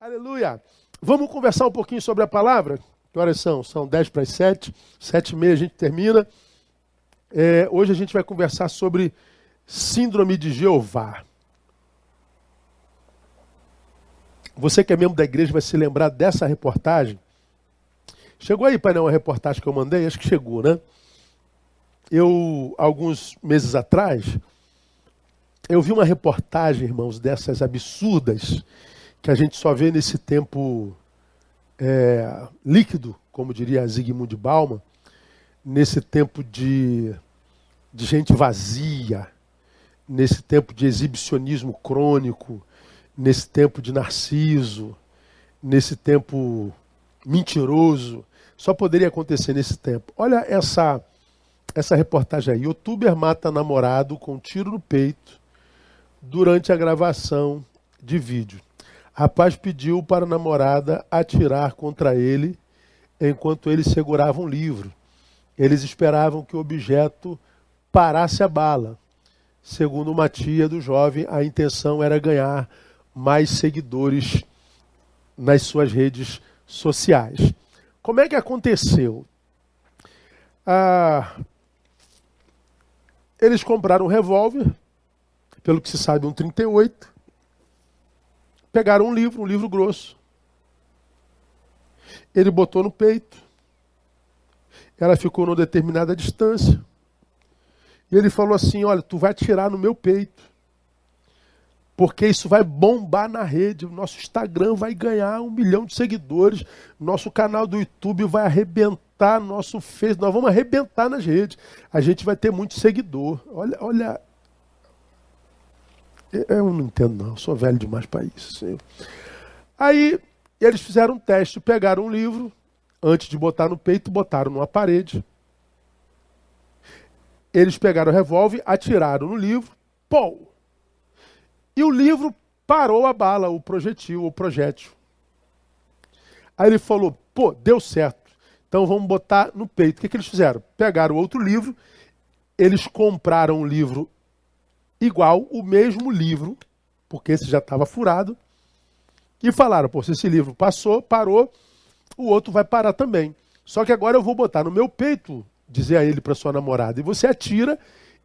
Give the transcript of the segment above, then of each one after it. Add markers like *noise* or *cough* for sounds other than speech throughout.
Aleluia. Vamos conversar um pouquinho sobre a palavra? Que horas são? São 10 para as 7, 7 e meia a gente termina. É, hoje a gente vai conversar sobre Síndrome de Jeová. Você que é membro da igreja vai se lembrar dessa reportagem. Chegou aí, painel, a reportagem que eu mandei? Acho que chegou, né? Eu, alguns meses atrás, eu vi uma reportagem, irmãos, dessas absurdas que a gente só vê nesse tempo é, líquido, como diria Zygmunt Bauman, nesse tempo de, de gente vazia, nesse tempo de exibicionismo crônico, nesse tempo de narciso, nesse tempo mentiroso. Só poderia acontecer nesse tempo. Olha essa essa reportagem aí. Youtuber mata namorado com um tiro no peito durante a gravação de vídeo. Rapaz pediu para a namorada atirar contra ele enquanto ele segurava um livro. Eles esperavam que o objeto parasse a bala. Segundo uma tia do jovem, a intenção era ganhar mais seguidores nas suas redes sociais. Como é que aconteceu? Ah, eles compraram um revólver, pelo que se sabe, um 38 Pegaram um livro, um livro grosso. Ele botou no peito. Ela ficou numa determinada distância. E ele falou assim: Olha, tu vai tirar no meu peito. Porque isso vai bombar na rede. Nosso Instagram vai ganhar um milhão de seguidores. Nosso canal do YouTube vai arrebentar. Nosso Facebook. Nós vamos arrebentar nas redes. A gente vai ter muito seguidor. Olha, olha eu não entendo, não. sou velho demais para isso. Aí eles fizeram um teste, pegaram um livro, antes de botar no peito, botaram numa parede. Eles pegaram o revólver, atiraram no livro, pô! E o livro parou a bala, o projetil, o projétil. Aí ele falou: pô, deu certo. Então vamos botar no peito. O que, que eles fizeram? Pegaram outro livro, eles compraram um livro igual o mesmo livro, porque esse já estava furado, e falaram: pô, se esse livro passou, parou, o outro vai parar também. Só que agora eu vou botar no meu peito, dizer a ele para sua namorada, e você atira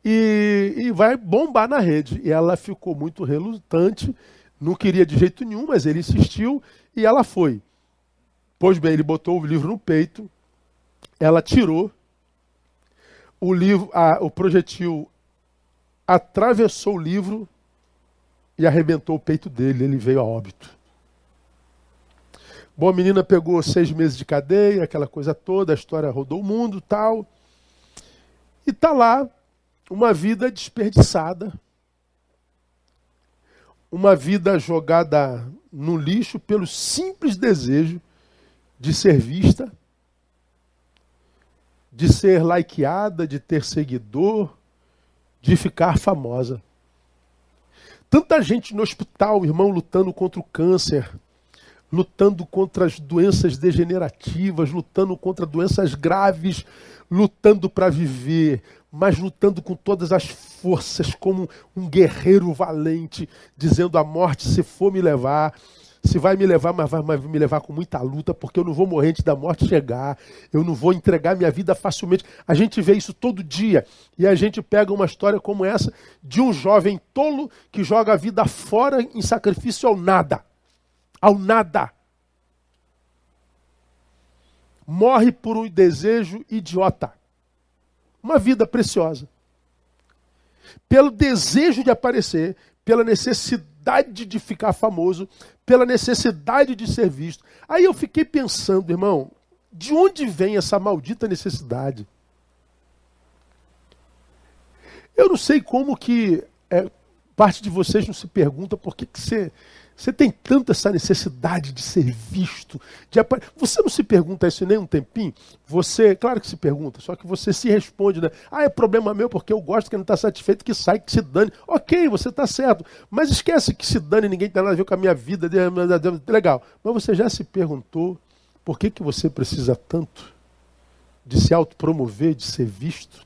e, e vai bombar na rede. E ela ficou muito relutante, não queria de jeito nenhum, mas ele insistiu e ela foi. Pois bem, ele botou o livro no peito, ela tirou, o livro, a, o projetil atravessou o livro e arrebentou o peito dele. Ele veio a óbito. Bom, a menina pegou seis meses de cadeia, aquela coisa toda, a história rodou o mundo tal. E está lá uma vida desperdiçada, uma vida jogada no lixo pelo simples desejo de ser vista, de ser likeada, de ter seguidor, de ficar famosa. Tanta gente no hospital, irmão, lutando contra o câncer, lutando contra as doenças degenerativas, lutando contra doenças graves, lutando para viver, mas lutando com todas as forças, como um guerreiro valente, dizendo: a morte, se for me levar, se vai me levar, mas vai me levar com muita luta, porque eu não vou morrer antes da morte chegar, eu não vou entregar minha vida facilmente. A gente vê isso todo dia e a gente pega uma história como essa de um jovem tolo que joga a vida fora em sacrifício ao nada. Ao nada. Morre por um desejo idiota. Uma vida preciosa. Pelo desejo de aparecer, pela necessidade de ficar famoso, pela necessidade de ser visto. Aí eu fiquei pensando, irmão, de onde vem essa maldita necessidade? Eu não sei como que é, parte de vocês não se pergunta por que, que você você tem tanta essa necessidade de ser visto, de apare... Você não se pergunta isso nem um tempinho? Você, claro que se pergunta, só que você se responde, né? Ah, é problema meu porque eu gosto que não está satisfeito, que sai, que se dane. Ok, você está certo. Mas esquece que se dane, ninguém tem nada a ver com a minha vida. Legal. Mas você já se perguntou por que, que você precisa tanto de se autopromover, de ser visto?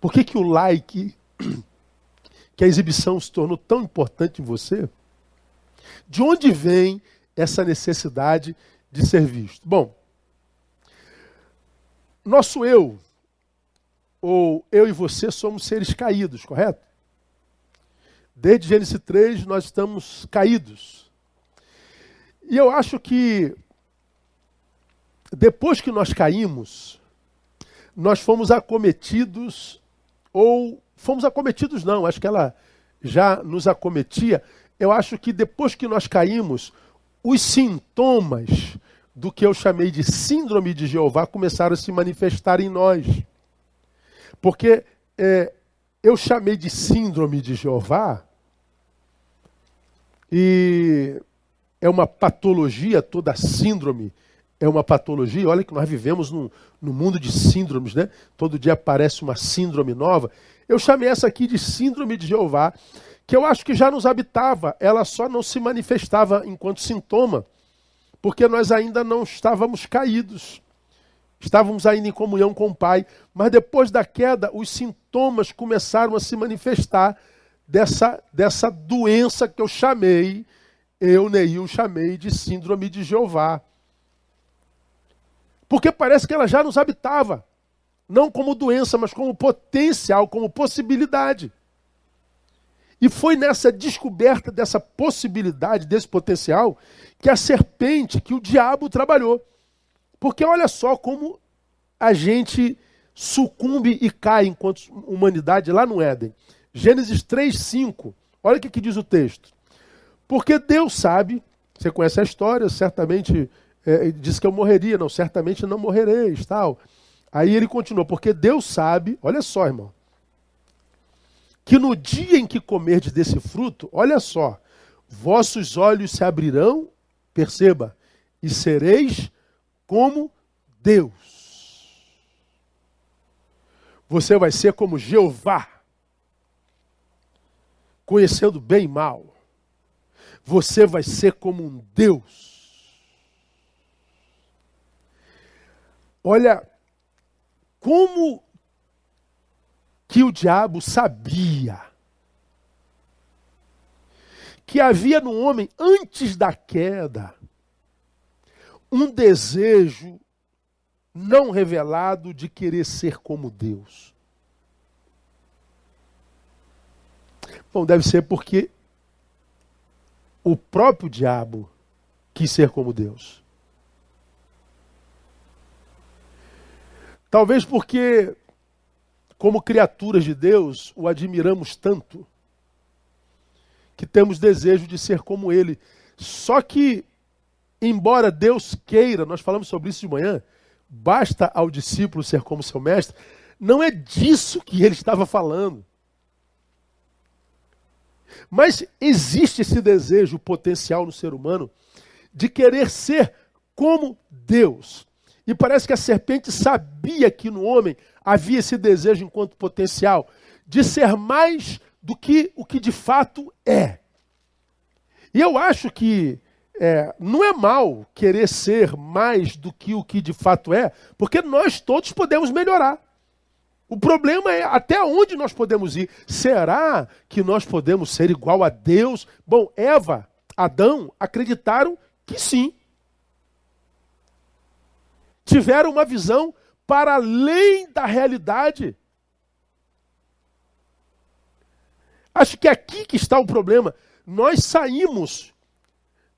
Por que, que o like, *clears throat* que a exibição se tornou tão importante em você? De onde vem essa necessidade de ser visto. Bom, nosso eu, ou eu e você, somos seres caídos, correto? Desde Gênesis 3 nós estamos caídos. E eu acho que depois que nós caímos, nós fomos acometidos, ou fomos acometidos não, acho que ela já nos acometia. Eu acho que depois que nós caímos, os sintomas do que eu chamei de síndrome de Jeová começaram a se manifestar em nós. Porque é, eu chamei de síndrome de Jeová e é uma patologia, toda síndrome é uma patologia. Olha que nós vivemos no, no mundo de síndromes, né? Todo dia aparece uma síndrome nova. Eu chamei essa aqui de síndrome de Jeová, que eu acho que já nos habitava, ela só não se manifestava enquanto sintoma, porque nós ainda não estávamos caídos. Estávamos ainda em comunhão com o Pai, mas depois da queda, os sintomas começaram a se manifestar dessa, dessa doença que eu chamei, eu, Neil, chamei de síndrome de Jeová. Porque parece que ela já nos habitava, não como doença, mas como potencial, como possibilidade. E foi nessa descoberta dessa possibilidade, desse potencial, que a serpente, que o diabo trabalhou. Porque olha só como a gente sucumbe e cai enquanto humanidade lá no Éden. Gênesis 3, 5. Olha o que, que diz o texto. Porque Deus sabe, você conhece a história, certamente é, disse que eu morreria. Não, certamente não morrereis, tal. Aí ele continua, porque Deus sabe, olha só, irmão, que no dia em que comerdes desse fruto, olha só, vossos olhos se abrirão, perceba, e sereis como Deus. Você vai ser como Jeová, conhecendo bem e mal. Você vai ser como um Deus. Olha, como que o diabo sabia que havia no homem, antes da queda, um desejo não revelado de querer ser como Deus. Bom, deve ser porque o próprio diabo quis ser como Deus. Talvez porque como criaturas de Deus, o admiramos tanto que temos desejo de ser como ele. Só que, embora Deus queira, nós falamos sobre isso de manhã, basta ao discípulo ser como seu mestre, não é disso que ele estava falando. Mas existe esse desejo potencial no ser humano de querer ser como Deus. E parece que a serpente sabia que no homem havia esse desejo enquanto potencial de ser mais do que o que de fato é. E eu acho que é, não é mal querer ser mais do que o que de fato é, porque nós todos podemos melhorar. O problema é até onde nós podemos ir. Será que nós podemos ser igual a Deus? Bom, Eva, Adão acreditaram que sim. Tiveram uma visão para além da realidade. Acho que é aqui que está o problema. Nós saímos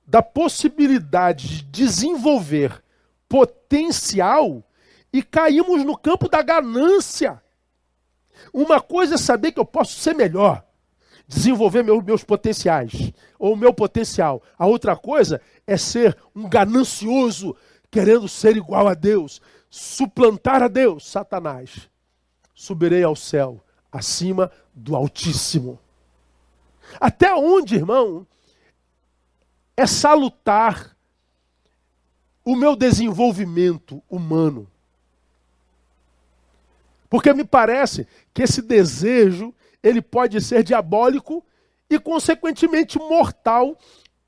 da possibilidade de desenvolver potencial e caímos no campo da ganância. Uma coisa é saber que eu posso ser melhor, desenvolver meus, meus potenciais, ou meu potencial. A outra coisa é ser um ganancioso, querendo ser igual a Deus suplantar a Deus, Satanás, subirei ao céu, acima do Altíssimo. Até onde, irmão, é salutar o meu desenvolvimento humano? Porque me parece que esse desejo, ele pode ser diabólico e consequentemente mortal,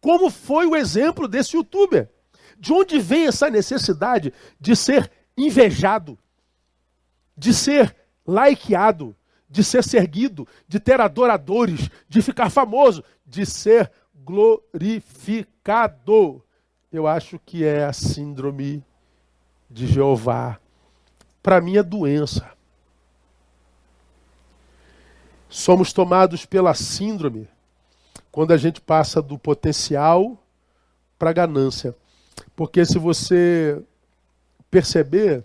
como foi o exemplo desse youtuber. De onde vem essa necessidade de ser invejado, de ser likeado, de ser seguido, de ter adoradores, de ficar famoso, de ser glorificado. eu acho que é a síndrome de Jeová. Para mim é doença. Somos tomados pela síndrome quando a gente passa do potencial para a ganância. Porque se você perceber,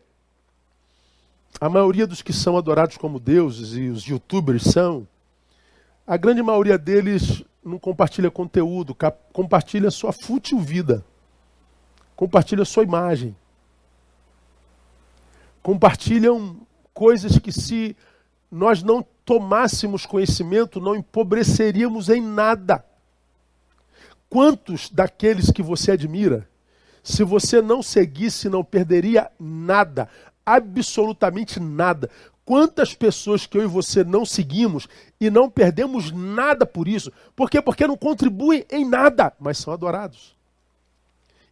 a maioria dos que são adorados como deuses, e os youtubers são, a grande maioria deles não compartilha conteúdo, compartilha sua fútil vida, compartilha sua imagem, compartilham coisas que se nós não tomássemos conhecimento, não empobreceríamos em nada. Quantos daqueles que você admira, se você não seguisse, não perderia nada, absolutamente nada. Quantas pessoas que eu e você não seguimos e não perdemos nada por isso? Por quê? Porque não contribuem em nada, mas são adorados.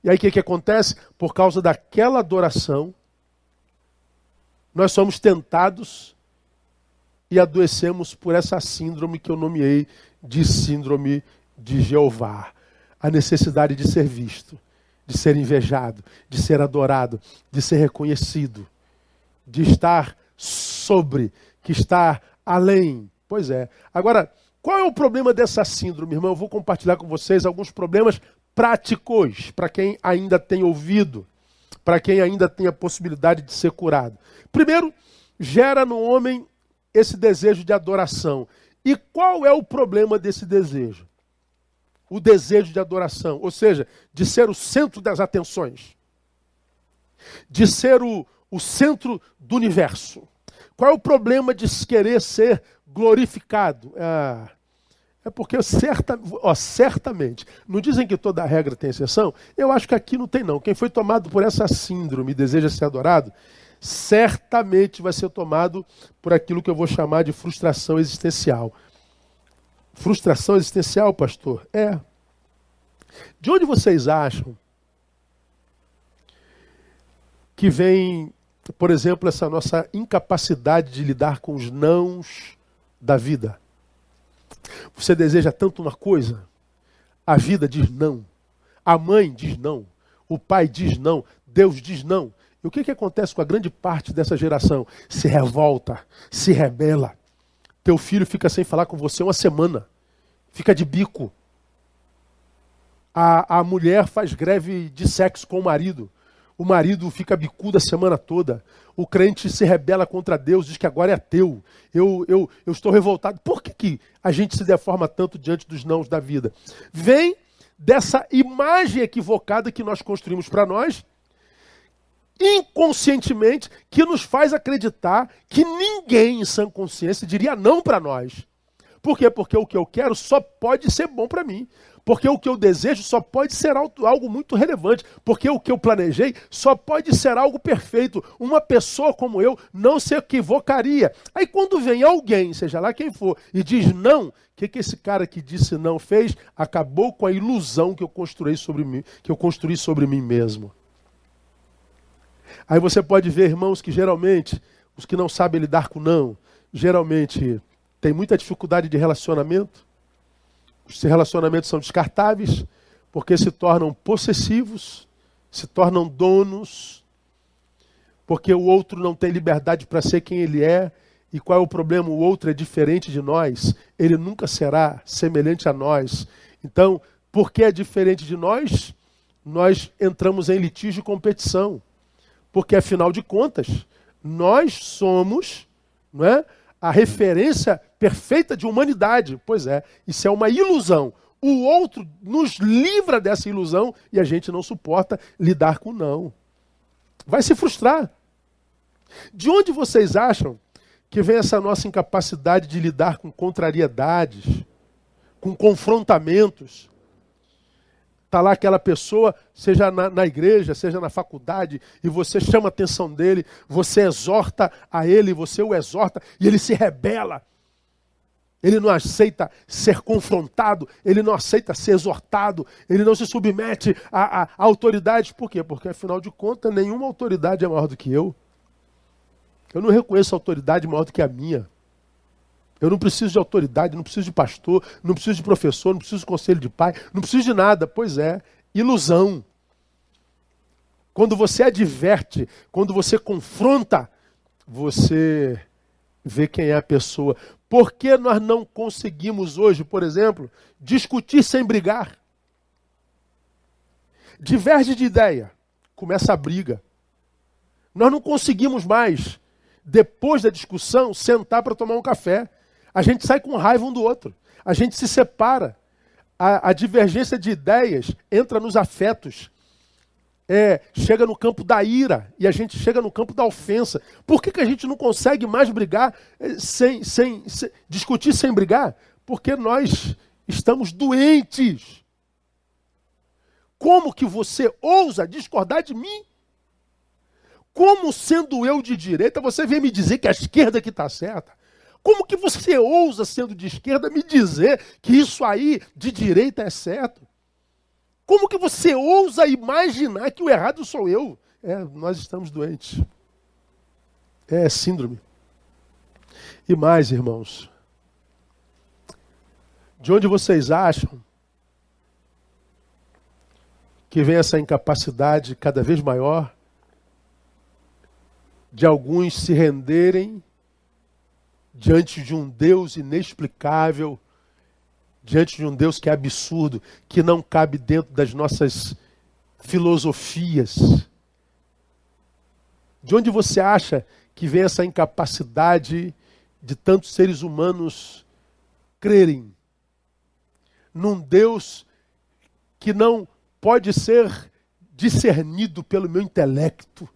E aí o que, que acontece? Por causa daquela adoração, nós somos tentados e adoecemos por essa síndrome que eu nomeei de síndrome de Jeová. A necessidade de ser visto, de ser invejado, de ser adorado, de ser reconhecido, de estar sobre, que está além. Pois é. Agora, qual é o problema dessa síndrome, irmão? Eu vou compartilhar com vocês alguns problemas práticos para quem ainda tem ouvido, para quem ainda tem a possibilidade de ser curado. Primeiro, gera no homem esse desejo de adoração. E qual é o problema desse desejo? O desejo de adoração, ou seja, de ser o centro das atenções, de ser o, o centro do universo. Qual é o problema de querer ser glorificado? Ah, é porque certa, ó, certamente, não dizem que toda regra tem exceção? Eu acho que aqui não tem não. Quem foi tomado por essa síndrome e deseja ser adorado, certamente vai ser tomado por aquilo que eu vou chamar de frustração existencial. Frustração existencial, pastor? É. De onde vocês acham que vem por exemplo, essa nossa incapacidade de lidar com os nãos da vida. Você deseja tanto uma coisa, a vida diz não, a mãe diz não, o pai diz não, Deus diz não. E o que, que acontece com a grande parte dessa geração? Se revolta, se rebela. Teu filho fica sem falar com você uma semana, fica de bico. A, a mulher faz greve de sexo com o marido o marido fica bicudo a semana toda. O crente se rebela contra Deus, diz que agora é ateu. Eu, eu, eu estou revoltado. Por que, que a gente se deforma tanto diante dos nãos da vida? Vem dessa imagem equivocada que nós construímos para nós, inconscientemente, que nos faz acreditar que ninguém em sã consciência diria não para nós. Por quê? Porque o que eu quero só pode ser bom para mim. Porque o que eu desejo só pode ser algo muito relevante. Porque o que eu planejei só pode ser algo perfeito. Uma pessoa como eu não se equivocaria. Aí quando vem alguém, seja lá quem for, e diz não, o que, que esse cara que disse não fez? Acabou com a ilusão que eu construí sobre mim, que eu construí sobre mim mesmo. Aí você pode ver, irmãos, que geralmente os que não sabem lidar com não, geralmente têm muita dificuldade de relacionamento os relacionamentos são descartáveis porque se tornam possessivos, se tornam donos, porque o outro não tem liberdade para ser quem ele é. E qual é o problema? O outro é diferente de nós, ele nunca será semelhante a nós. Então, porque é diferente de nós, nós entramos em litígio e competição. Porque, afinal de contas, nós somos não é, a referência perfeita de humanidade. Pois é, isso é uma ilusão. O outro nos livra dessa ilusão e a gente não suporta lidar com não. Vai se frustrar. De onde vocês acham que vem essa nossa incapacidade de lidar com contrariedades, com confrontamentos? Está lá aquela pessoa, seja na, na, igreja, seja na faculdade, e você chama a atenção dele, você exorta a ele, você o exorta, e ele se rebela. Ele não aceita ser confrontado, ele não aceita ser exortado, ele não se submete a, a, a. Por quê? Porque, afinal de contas, nenhuma autoridade é maior do que eu. Eu não reconheço autoridade maior do que a minha. Eu não preciso de autoridade, não preciso de pastor, não preciso de professor, não preciso de conselho de pai, não preciso de nada. Pois é, ilusão. quando você adverte, quando você confronta, você vê quem é a pessoa. Por que nós não conseguimos hoje, por exemplo, discutir sem brigar? Diverge de ideia, começa a briga. Nós não conseguimos mais, depois da discussão, sentar para tomar um café. A gente sai com raiva um do outro. A gente se separa. A, a divergência de ideias entra nos afetos é, chega no campo da ira e a gente chega no campo da ofensa. Por que, que a gente não consegue mais brigar é, sem, sem, sem discutir sem brigar? Porque nós estamos doentes. Como que você ousa discordar de mim? Como sendo eu de direita, você vem me dizer que a esquerda que está certa? Como que você ousa, sendo de esquerda, me dizer que isso aí de direita é certo? Como que você ousa imaginar que o errado sou eu? É, nós estamos doentes. É síndrome. E mais, irmãos. De onde vocês acham que vem essa incapacidade cada vez maior de alguns se renderem diante de um Deus inexplicável, diante de um Deus que é absurdo, que não cabe dentro das nossas filosofias. De onde você acha que vem essa incapacidade de tantos seres humanos crerem num Deus que não pode ser discernido pelo meu intelecto,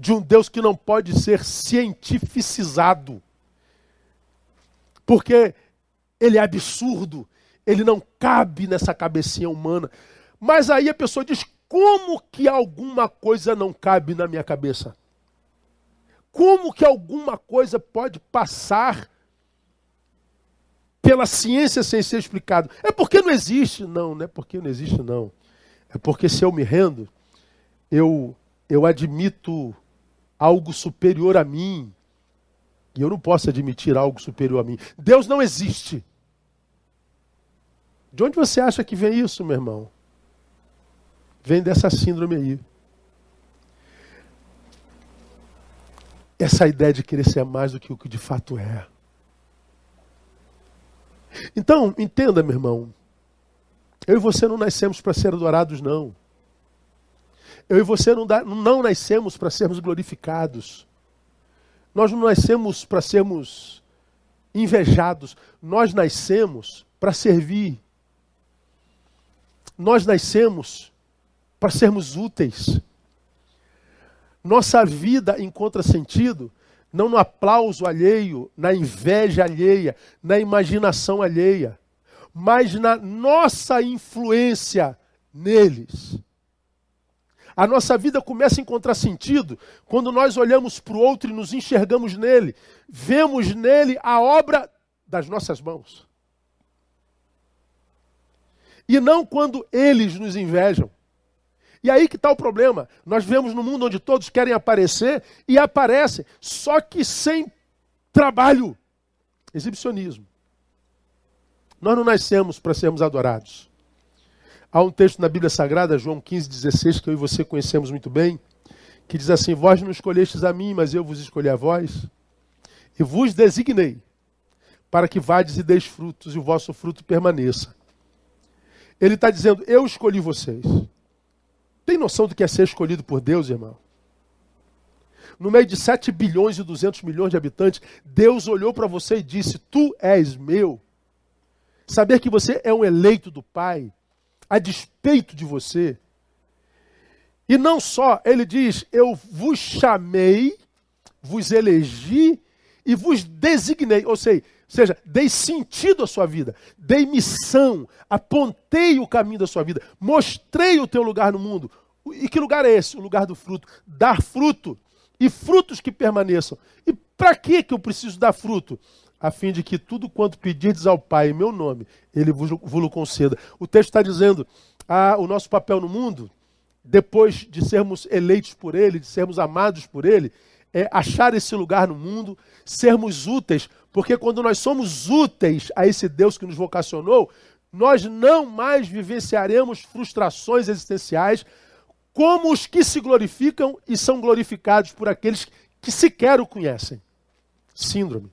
de um Deus que não pode ser cientificizado, porque ele é absurdo, ele não cabe nessa cabecinha humana. Mas aí a pessoa diz: como que alguma coisa não cabe na minha cabeça? Como que alguma coisa pode passar pela ciência sem ser explicado? É porque não existe? Não, não é porque não existe, não. É porque se eu me rendo, eu, eu admito algo superior a mim. E eu não posso admitir algo superior a mim. Deus não existe. De onde você acha que vem isso, meu irmão? Vem dessa síndrome aí. Essa ideia de querer ser mais do que o que de fato é. Então, entenda, meu irmão. Eu e você não nascemos para ser adorados, não. Eu e você não, dá, não nascemos para sermos glorificados. Nós não nascemos para sermos invejados. Nós nascemos para servir. Nós nascemos para sermos úteis. Nossa vida encontra sentido não no aplauso alheio, na inveja alheia, na imaginação alheia, mas na nossa influência neles. A nossa vida começa a encontrar sentido quando nós olhamos para o outro e nos enxergamos nele, vemos nele a obra das nossas mãos e não quando eles nos invejam. E aí que está o problema. Nós vivemos num mundo onde todos querem aparecer e aparecem, só que sem trabalho. Exibicionismo. Nós não nascemos para sermos adorados. Há um texto na Bíblia Sagrada, João 15, 16, que eu e você conhecemos muito bem, que diz assim: Vós não escolhestes a mim, mas eu vos escolhi a vós, e vos designei, para que vades e deis frutos, e o vosso fruto permaneça ele está dizendo: Eu escolhi vocês. Tem noção do que é ser escolhido por Deus, irmão? No meio de 7 bilhões e 200 milhões de habitantes, Deus olhou para você e disse: Tu és meu. Saber que você é um eleito do Pai, a despeito de você. E não só, ele diz: Eu vos chamei, vos elegi e vos designei. Ou seja, seja, dei sentido à sua vida, dei missão, apontei o caminho da sua vida, mostrei o teu lugar no mundo. E que lugar é esse? O lugar do fruto. Dar fruto. E frutos que permaneçam. E para que eu preciso dar fruto? A fim de que tudo quanto pedirdes ao Pai em meu nome, Ele vos, conceda. O texto está dizendo, ah, o nosso papel no mundo, depois de sermos eleitos por Ele, de sermos amados por Ele, é achar esse lugar no mundo, sermos úteis, porque quando nós somos úteis a esse Deus que nos vocacionou, nós não mais vivenciaremos frustrações existenciais como os que se glorificam e são glorificados por aqueles que sequer o conhecem. Síndrome.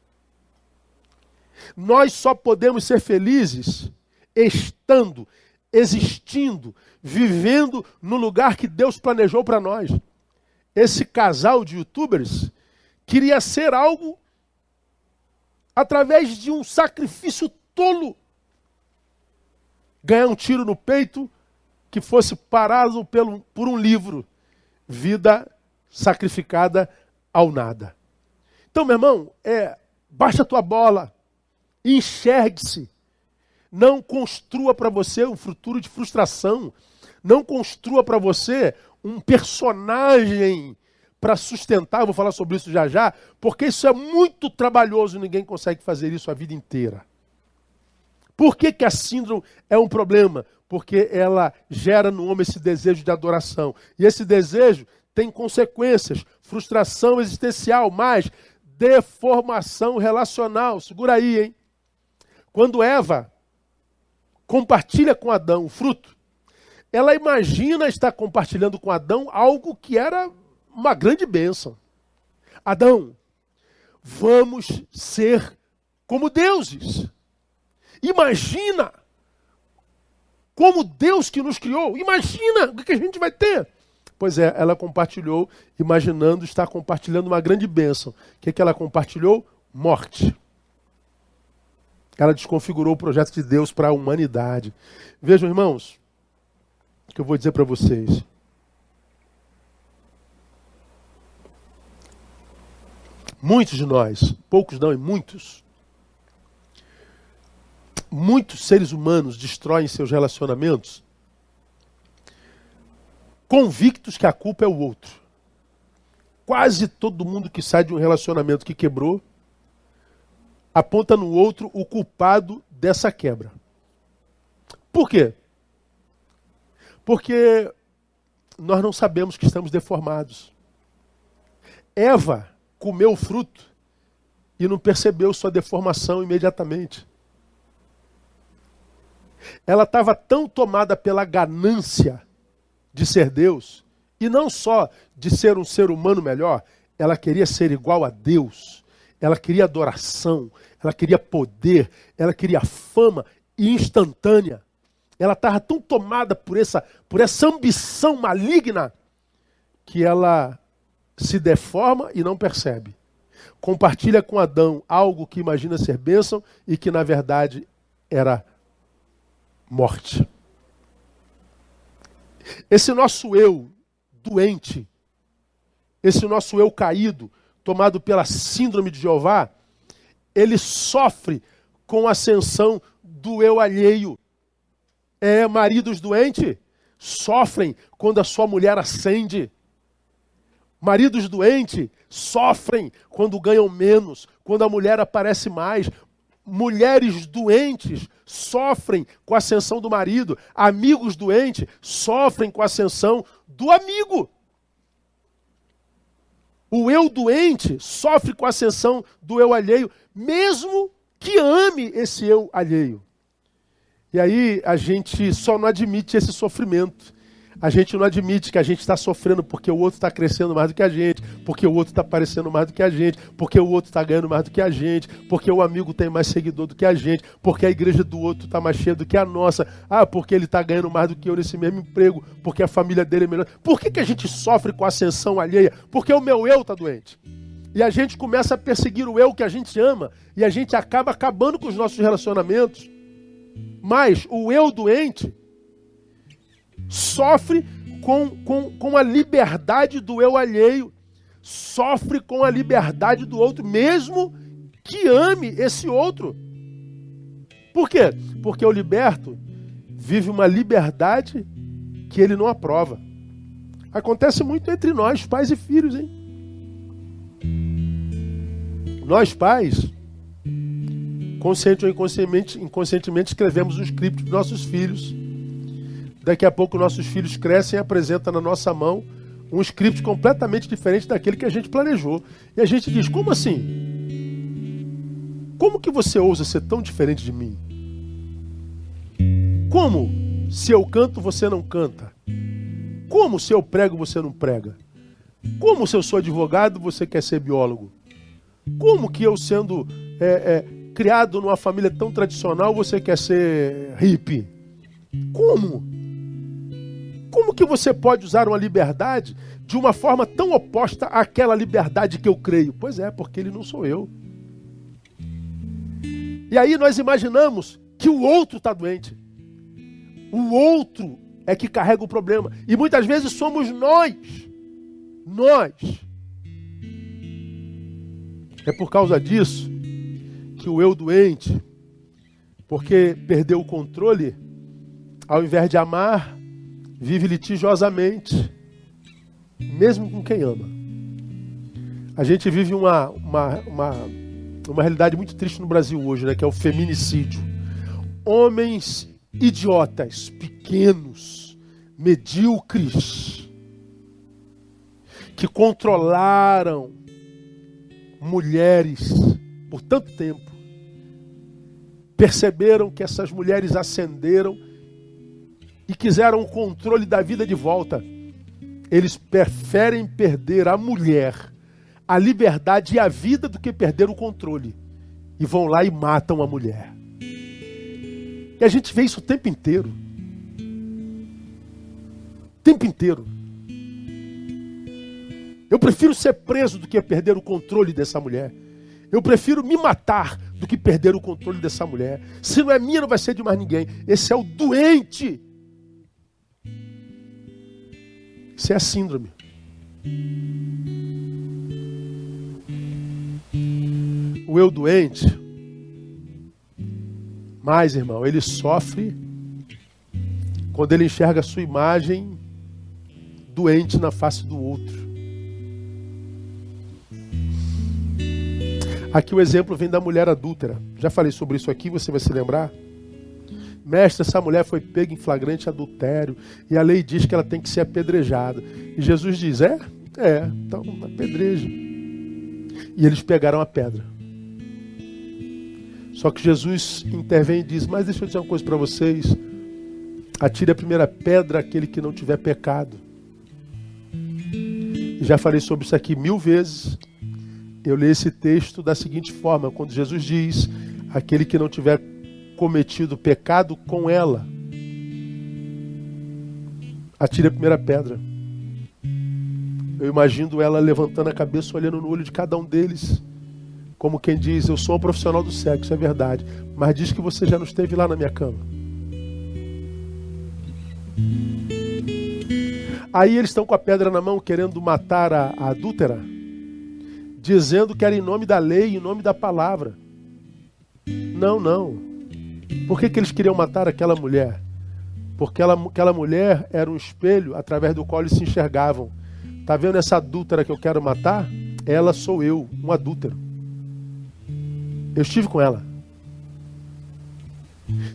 Nós só podemos ser felizes estando, existindo, vivendo no lugar que Deus planejou para nós. Esse casal de youtubers queria ser algo através de um sacrifício tolo. Ganhar um tiro no peito que fosse parado pelo, por um livro. Vida sacrificada ao nada. Então, meu irmão, é, baixa a tua bola, enxergue-se. Não construa para você um futuro de frustração. Não construa para você um personagem para sustentar, vou falar sobre isso já já, porque isso é muito trabalhoso ninguém consegue fazer isso a vida inteira. Por que, que a síndrome é um problema? Porque ela gera no homem esse desejo de adoração. E esse desejo tem consequências, frustração existencial, mais deformação relacional. Segura aí, hein? Quando Eva compartilha com Adão o fruto, ela imagina estar compartilhando com Adão algo que era uma grande bênção. Adão, vamos ser como deuses. Imagina como Deus que nos criou. Imagina o que a gente vai ter. Pois é, ela compartilhou, imaginando estar compartilhando uma grande bênção. O que, é que ela compartilhou? Morte. Ela desconfigurou o projeto de Deus para a humanidade. Vejam, irmãos, o que eu vou dizer para vocês. Muitos de nós, poucos não, e muitos, muitos seres humanos destroem seus relacionamentos convictos que a culpa é o outro. Quase todo mundo que sai de um relacionamento que quebrou aponta no outro o culpado dessa quebra. Por quê? Porque nós não sabemos que estamos deformados. Eva comeu o fruto e não percebeu sua deformação imediatamente. Ela estava tão tomada pela ganância de ser Deus, e não só de ser um ser humano melhor, ela queria ser igual a Deus, ela queria adoração, ela queria poder, ela queria fama instantânea. Ela estava tão tomada por essa, por essa ambição maligna que ela se deforma e não percebe. Compartilha com Adão algo que imagina ser bênção e que na verdade era morte. Esse nosso eu doente, esse nosso eu caído, tomado pela síndrome de Jeová, ele sofre com a ascensão do eu alheio. É, maridos doentes sofrem quando a sua mulher acende. Maridos doentes sofrem quando ganham menos, quando a mulher aparece mais. Mulheres doentes sofrem com a ascensão do marido. Amigos doentes sofrem com a ascensão do amigo. O eu doente sofre com a ascensão do eu alheio, mesmo que ame esse eu alheio. E aí a gente só não admite esse sofrimento a gente não admite que a gente está sofrendo porque o outro está crescendo mais do que a gente, porque o outro está aparecendo mais do que a gente, porque o outro está ganhando mais do que a gente, porque o amigo tem mais seguidor do que a gente, porque a igreja do outro está mais cheia do que a nossa, ah, porque ele está ganhando mais do que eu nesse mesmo emprego, porque a família dele é melhor. Por que, que a gente sofre com a ascensão alheia? Porque o meu eu está doente. E a gente começa a perseguir o eu que a gente ama, e a gente acaba acabando com os nossos relacionamentos. Mas o eu doente sofre com, com, com a liberdade do eu alheio, sofre com a liberdade do outro, mesmo que ame esse outro. Por quê? Porque o liberto vive uma liberdade que ele não aprova. Acontece muito entre nós, pais e filhos, hein? Nós, pais, consciente ou inconscientemente, inconscientemente escrevemos um script para nossos filhos Daqui a pouco nossos filhos crescem e apresentam na nossa mão um script completamente diferente daquele que a gente planejou. E a gente diz: como assim? Como que você ousa ser tão diferente de mim? Como? Se eu canto, você não canta. Como se eu prego você não prega? Como se eu sou advogado você quer ser biólogo? Como que eu sendo é, é, criado numa família tão tradicional você quer ser hippie? Como? Como que você pode usar uma liberdade de uma forma tão oposta àquela liberdade que eu creio? Pois é, porque ele não sou eu. E aí nós imaginamos que o outro está doente. O outro é que carrega o problema. E muitas vezes somos nós. Nós. É por causa disso que o eu doente, porque perdeu o controle, ao invés de amar, vive litigiosamente, mesmo com quem ama. A gente vive uma, uma, uma, uma realidade muito triste no Brasil hoje, né, que é o feminicídio. Homens idiotas, pequenos, medíocres, que controlaram mulheres por tanto tempo, perceberam que essas mulheres ascenderam e quiseram o controle da vida de volta. Eles preferem perder a mulher, a liberdade e a vida do que perder o controle. E vão lá e matam a mulher. E a gente vê isso o tempo inteiro. O tempo inteiro. Eu prefiro ser preso do que perder o controle dessa mulher. Eu prefiro me matar do que perder o controle dessa mulher. Se não é minha, não vai ser de mais ninguém. Esse é o doente. Isso é a síndrome. O eu doente mas, irmão, ele sofre quando ele enxerga a sua imagem doente na face do outro. Aqui o exemplo vem da mulher adúltera. Já falei sobre isso aqui, você vai se lembrar? Mestre, essa mulher foi pega em flagrante adultério e a lei diz que ela tem que ser apedrejada. E Jesus diz: É? É, então apedreja. E eles pegaram a pedra. Só que Jesus intervém e diz: Mas deixa eu dizer uma coisa para vocês. Atire a primeira pedra aquele que não tiver pecado. Já falei sobre isso aqui mil vezes. Eu leio esse texto da seguinte forma: quando Jesus diz, aquele que não tiver cometido pecado com ela, atire a primeira pedra. Eu imagino ela levantando a cabeça, olhando no olho de cada um deles como quem diz, eu sou um profissional do sexo, é verdade. Mas diz que você já não esteve lá na minha cama. Aí eles estão com a pedra na mão querendo matar a, a adúltera, dizendo que era em nome da lei, em nome da palavra. Não, não. Por que, que eles queriam matar aquela mulher? Porque ela, aquela mulher era um espelho através do qual eles se enxergavam. Tá vendo essa adúltera que eu quero matar? Ela sou eu, um adúltero. Eu estive com ela.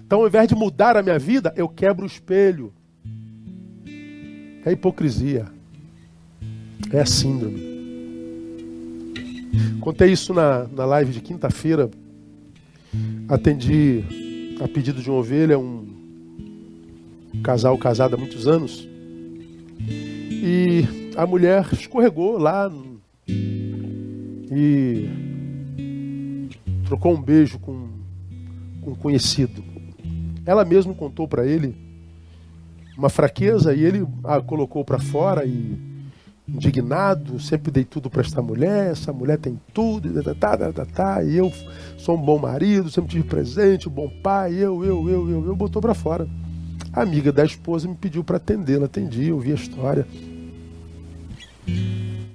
Então, ao invés de mudar a minha vida, eu quebro o espelho. É hipocrisia. É a síndrome. Contei isso na, na live de quinta-feira. Atendi a pedido de uma ovelha, um casal casado há muitos anos. E a mulher escorregou lá e trocou um beijo com, com um conhecido. Ela mesma contou para ele uma fraqueza e ele a colocou para fora e indignado, sempre dei tudo para esta mulher, essa mulher tem tudo, tá, tá, tá, tá, tá, e eu sou um bom marido, sempre tive presente, um bom pai, eu, eu, eu, eu, eu, botou para fora. A amiga da esposa me pediu para atendê-la, atendi, ouvi a história.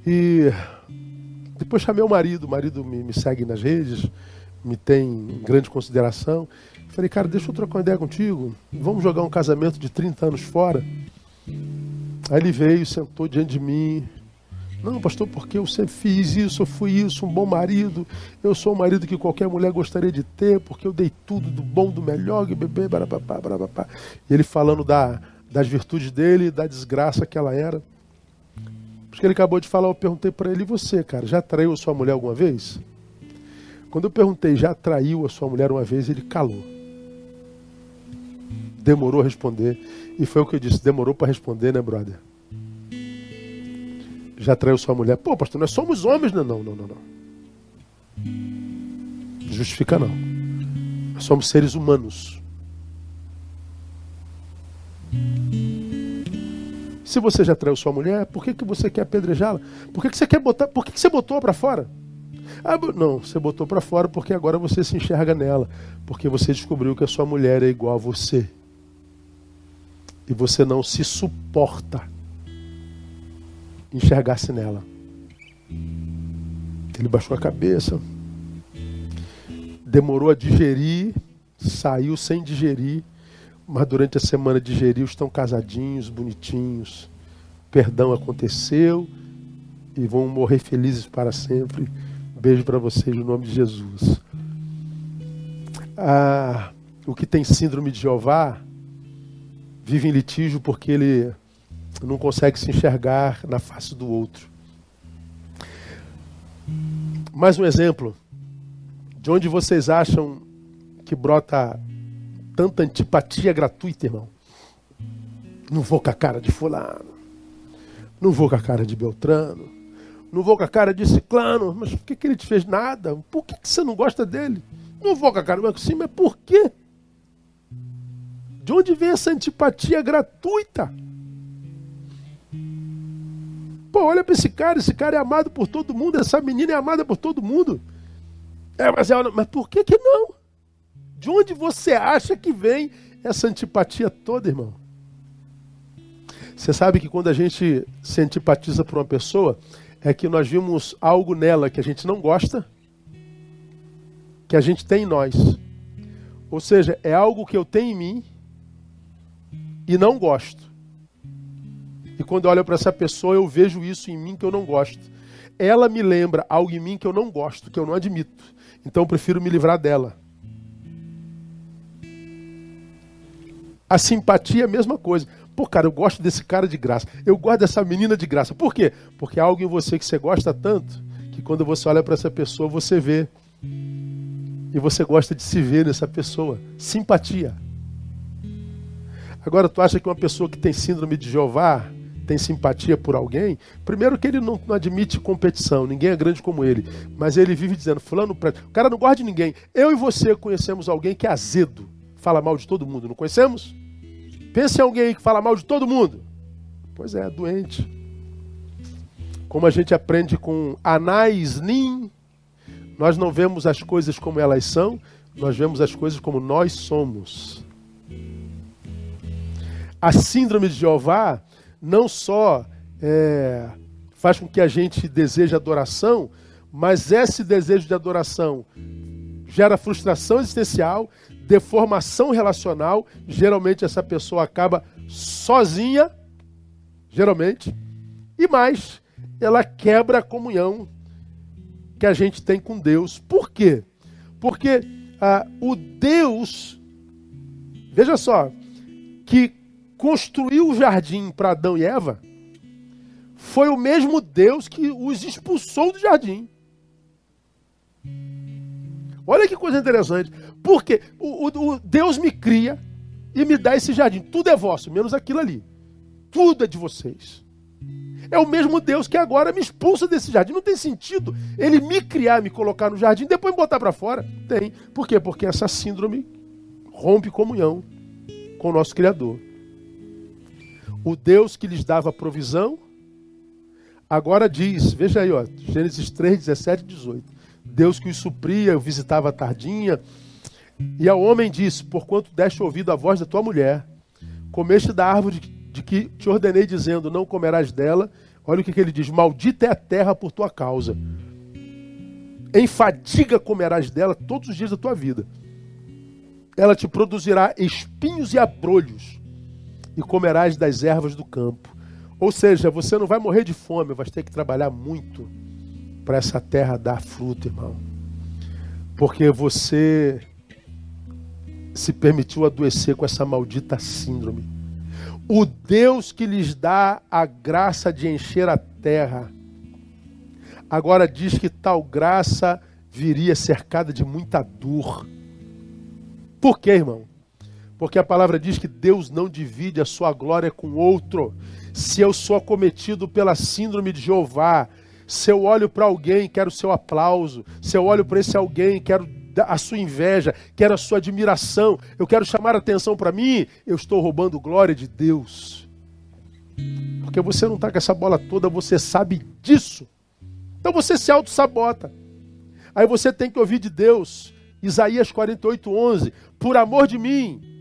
E depois chamei o marido, o marido me, me segue nas redes, me tem em grande consideração. Falei, cara, deixa eu trocar uma ideia contigo. Vamos jogar um casamento de 30 anos fora. Aí ele veio, sentou diante de mim. Não, pastor, porque eu sempre fiz isso, eu fui isso, um bom marido. Eu sou o marido que qualquer mulher gostaria de ter, porque eu dei tudo do bom, do melhor, bebê, barapapá, barapapá. E ele falando da, das virtudes dele, da desgraça que ela era. Porque ele acabou de falar, eu perguntei para ele, e você, cara, já traiu a sua mulher alguma vez? Quando eu perguntei, já traiu a sua mulher uma vez, ele calou. Demorou a responder. E foi o que eu disse: demorou para responder, né, brother? já traiu sua mulher. Pô, pastor, nós somos homens, não, não, não, não. não. Justifica não. Nós somos seres humanos. Se você já traiu sua mulher, por que, que você quer apedrejá-la? Por que, que você quer botar? Por que, que você botou para fora? Ah, não, você botou para fora porque agora você se enxerga nela, porque você descobriu que a sua mulher é igual a você. E você não se suporta enxergar-se nela. Ele baixou a cabeça, demorou a digerir, saiu sem digerir mas durante a semana digeriu, estão casadinhos, bonitinhos. Perdão aconteceu e vão morrer felizes para sempre. Beijo para vocês no nome de Jesus. Ah, o que tem síndrome de Jeová vive em litígio porque ele não consegue se enxergar na face do outro. Mais um exemplo. De onde vocês acham que brota tanta antipatia gratuita, irmão. Não vou com a cara de fulano. Não vou com a cara de Beltrano. Não vou com a cara de Ciclano. Mas por que, que ele te fez nada? Por que, que você não gosta dele? Não vou com a cara, mas sim, mas por quê? De onde vem essa antipatia gratuita? Pô, olha para esse cara, esse cara é amado por todo mundo, essa menina é amada por todo mundo. É, mas, é, mas por que que não? De onde você acha que vem essa antipatia toda, irmão? Você sabe que quando a gente se antipatiza por uma pessoa, é que nós vimos algo nela que a gente não gosta, que a gente tem em nós. Ou seja, é algo que eu tenho em mim e não gosto. E quando eu olho para essa pessoa, eu vejo isso em mim que eu não gosto. Ela me lembra algo em mim que eu não gosto, que eu não admito. Então eu prefiro me livrar dela. A simpatia é a mesma coisa. Pô, cara, eu gosto desse cara de graça. Eu gosto dessa menina de graça. Por quê? Porque há algo em você que você gosta tanto que quando você olha para essa pessoa, você vê. E você gosta de se ver nessa pessoa. Simpatia. Agora, tu acha que uma pessoa que tem síndrome de Jeová tem simpatia por alguém? Primeiro que ele não, não admite competição, ninguém é grande como ele. Mas ele vive dizendo, fulano, o cara não gosta de ninguém. Eu e você conhecemos alguém que é azedo fala mal de todo mundo, não conhecemos? Pense em alguém que fala mal de todo mundo. Pois é, doente. Como a gente aprende com Anais Nin, nós não vemos as coisas como elas são, nós vemos as coisas como nós somos. A síndrome de Jeová não só é, faz com que a gente deseje adoração, mas esse desejo de adoração gera frustração existencial, deformação relacional, geralmente essa pessoa acaba sozinha, geralmente, e mais, ela quebra a comunhão que a gente tem com Deus. Por quê? Porque ah, o Deus, veja só, que construiu o jardim para Adão e Eva, foi o mesmo Deus que os expulsou do jardim. Olha que coisa interessante. Porque o, o, o Deus me cria e me dá esse jardim. Tudo é vosso, menos aquilo ali. Tudo é de vocês. É o mesmo Deus que agora me expulsa desse jardim. Não tem sentido ele me criar, me colocar no jardim, depois me botar para fora. Tem. Por quê? Porque essa síndrome rompe comunhão com o nosso Criador. O Deus que lhes dava provisão, agora diz, veja aí, ó, Gênesis 3, 17 e 18. Deus que os supria, visitava a tardinha, e ao homem disse: Porquanto deste ouvido à voz da tua mulher, comeste da árvore de que te ordenei, dizendo: Não comerás dela. Olha o que, que ele diz: Maldita é a terra por tua causa. Em fadiga comerás dela todos os dias da tua vida. Ela te produzirá espinhos e abrolhos, e comerás das ervas do campo. Ou seja, você não vai morrer de fome, vai ter que trabalhar muito para essa terra dar fruto, irmão. Porque você se permitiu adoecer com essa maldita síndrome. O Deus que lhes dá a graça de encher a terra, agora diz que tal graça viria cercada de muita dor. Por quê, irmão? Porque a palavra diz que Deus não divide a sua glória com outro. Se eu sou acometido pela síndrome de Jeová, se eu olho para alguém, quero o seu aplauso. Se eu olho para esse alguém, quero a sua inveja, quero a sua admiração, eu quero chamar a atenção para mim, eu estou roubando glória de Deus. Porque você não está com essa bola toda, você sabe disso. Então você se auto-sabota. Aí você tem que ouvir de Deus. Isaías 48, 11. Por amor de mim,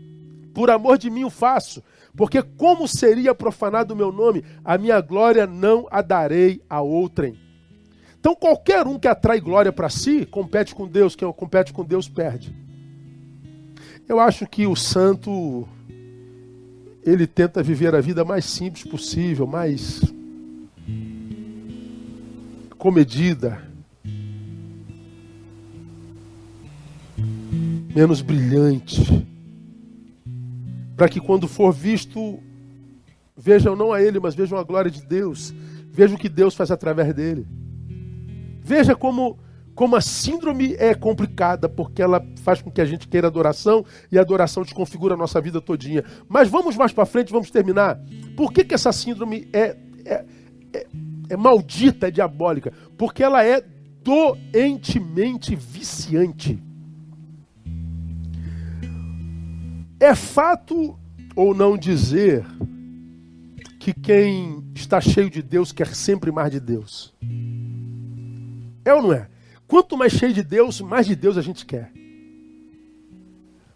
por amor de mim o faço. Porque como seria profanado o meu nome, a minha glória não a darei a outrem. Então qualquer um que atrai glória para si, compete com Deus. Quem compete com Deus perde. Eu acho que o santo ele tenta viver a vida mais simples possível, mais comedida, menos brilhante, para que quando for visto, vejam não a ele, mas vejam a glória de Deus, vejam o que Deus faz através dele. Veja como, como a síndrome é complicada, porque ela faz com que a gente queira adoração e a adoração desconfigura a nossa vida todinha. Mas vamos mais para frente, vamos terminar. Por que, que essa síndrome é, é, é é maldita, é diabólica, porque ela é doentemente viciante. É fato ou não dizer que quem está cheio de Deus quer sempre mais de Deus? É ou não é? Quanto mais cheio de Deus, mais de Deus a gente quer.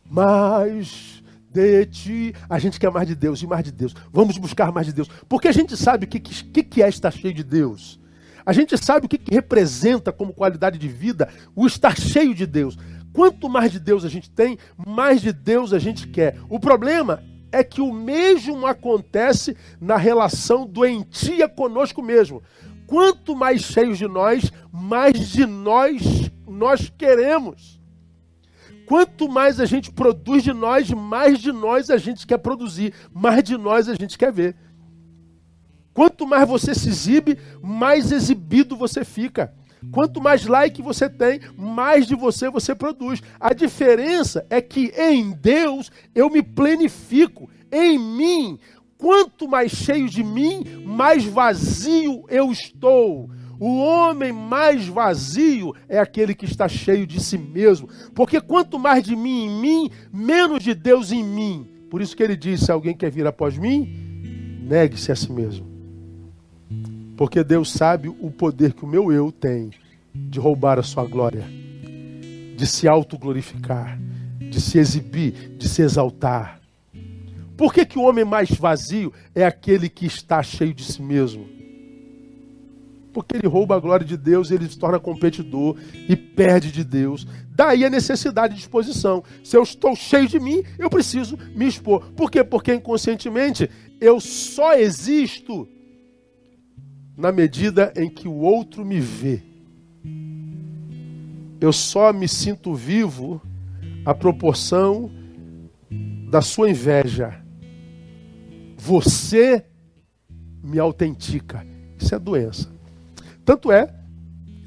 Mas de ti. A gente quer mais de Deus e mais de Deus. Vamos buscar mais de Deus. Porque a gente sabe o que, que, que é estar cheio de Deus. A gente sabe o que, que representa como qualidade de vida o estar cheio de Deus. Quanto mais de Deus a gente tem, mais de Deus a gente quer. O problema é que o mesmo acontece na relação doentia conosco mesmo. Quanto mais cheios de nós, mais de nós nós queremos. Quanto mais a gente produz de nós, mais de nós a gente quer produzir, mais de nós a gente quer ver. Quanto mais você se exibe, mais exibido você fica. Quanto mais like você tem, mais de você você produz. A diferença é que em Deus eu me plenifico. Em mim, quanto mais cheio de mim, mais vazio eu estou. O homem mais vazio é aquele que está cheio de si mesmo. Porque quanto mais de mim em mim, menos de Deus em mim. Por isso que ele disse: se alguém quer vir após mim, negue-se a si mesmo. Porque Deus sabe o poder que o meu eu tem de roubar a sua glória, de se autoglorificar, de se exibir, de se exaltar. Por que, que o homem mais vazio é aquele que está cheio de si mesmo? Porque ele rouba a glória de Deus, ele se torna competidor e perde de Deus. Daí a necessidade de exposição. Se eu estou cheio de mim, eu preciso me expor. Por quê? Porque inconscientemente eu só existo na medida em que o outro me vê. Eu só me sinto vivo à proporção da sua inveja. Você me autentica. Isso é doença. Tanto é,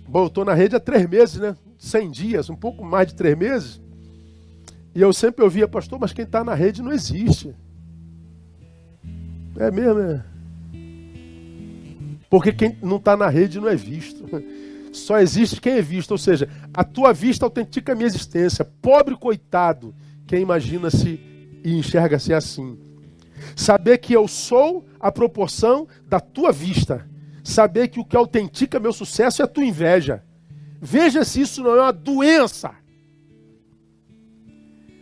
bom, eu estou na rede há três meses, né? 100 dias, um pouco mais de três meses. E eu sempre ouvia, pastor, mas quem está na rede não existe. É mesmo, é. Porque quem não está na rede não é visto. Só existe quem é visto. Ou seja, a tua vista autentica a minha existência. Pobre coitado, quem imagina-se e enxerga-se assim. Saber que eu sou a proporção da tua vista saber que o que autentica meu sucesso é a tua inveja. Veja se isso não é uma doença.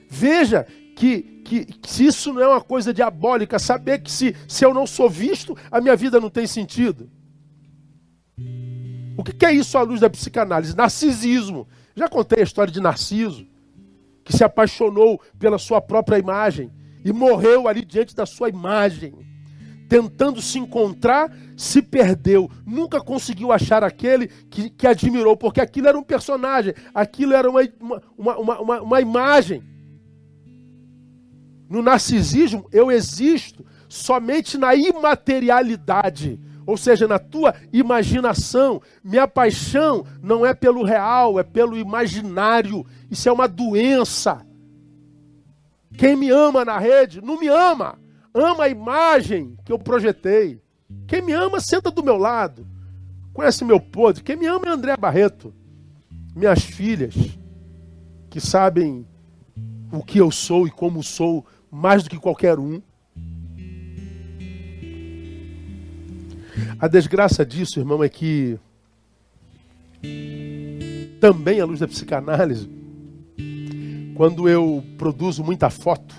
Veja que, que, que, se isso não é uma coisa diabólica, saber que se, se eu não sou visto, a minha vida não tem sentido. O que, é isso à luz da psicanálise? Narcisismo. Já contei a história de Narciso, que se apaixonou pela sua própria imagem e morreu ali diante da sua imagem tentando se encontrar, se perdeu. Nunca conseguiu achar aquele que, que admirou, porque aquilo era um personagem, aquilo era uma, uma, uma, uma, uma imagem. No narcisismo, eu existo somente na imaterialidade, ou seja, na tua imaginação. Minha paixão não é pelo real, é pelo imaginário. Isso é uma doença. Quem me ama na rede não me ama. Ama a imagem que eu projetei. Quem me ama senta do meu lado. Conhece meu podre. Quem me ama é André Barreto. Minhas filhas, que sabem o que eu sou e como sou mais do que qualquer um. A desgraça disso, irmão, é que também à luz da psicanálise, quando eu produzo muita foto,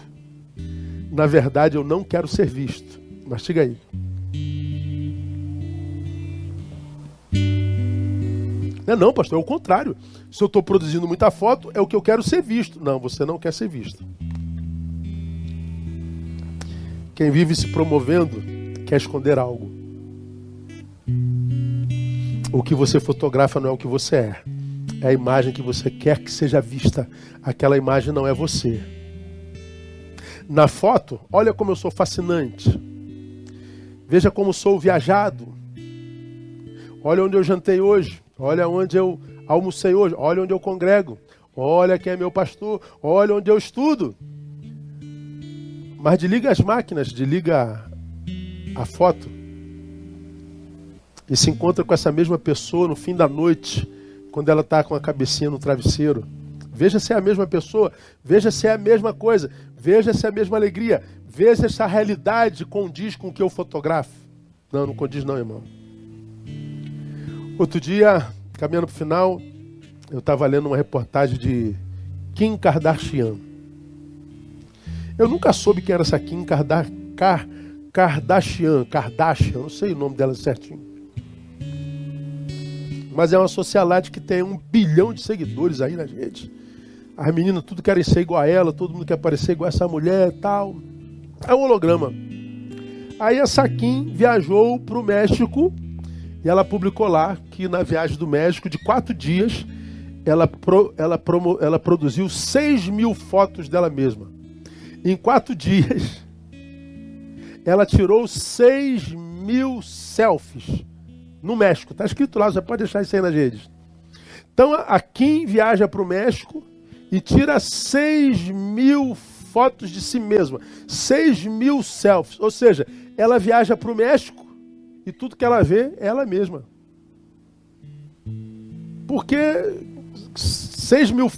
na verdade eu não quero ser visto. Mastiga aí. Não, é não, pastor, é o contrário. Se eu estou produzindo muita foto, é o que eu quero ser visto. Não, você não quer ser visto. Quem vive se promovendo quer esconder algo. O que você fotografa não é o que você é. É a imagem que você quer que seja vista. Aquela imagem não é você. Na foto, olha como eu sou fascinante. Veja como sou viajado. Olha onde eu jantei hoje. Olha onde eu almocei hoje. Olha onde eu congrego. Olha quem é meu pastor. Olha onde eu estudo. Mas desliga as máquinas, desliga a foto. E se encontra com essa mesma pessoa no fim da noite, quando ela está com a cabecinha no travesseiro. Veja se é a mesma pessoa, veja se é a mesma coisa, veja se é a mesma alegria, veja se a realidade condiz com o que eu fotografo. Não, não condiz não, irmão. Outro dia, caminhando para o final, eu estava lendo uma reportagem de Kim Kardashian. Eu nunca soube quem era essa Kim Kardashian, Kardashian, não sei o nome dela certinho. Mas é uma socialite que tem um bilhão de seguidores aí na rede. As meninas tudo querem ser igual a ela, todo mundo quer parecer igual a essa mulher tal. É um holograma. Aí a Kim viajou para o México e ela publicou lá que na viagem do México, de quatro dias, ela, pro, ela, promo, ela produziu 6 mil fotos dela mesma. Em quatro *laughs* dias, ela tirou 6 mil selfies no México. Está escrito lá, você pode deixar isso aí nas redes. Então a Kim viaja para o México e tira 6 mil fotos de si mesma. 6 mil selfies. Ou seja, ela viaja para o México e tudo que ela vê é ela mesma. Porque 6 mil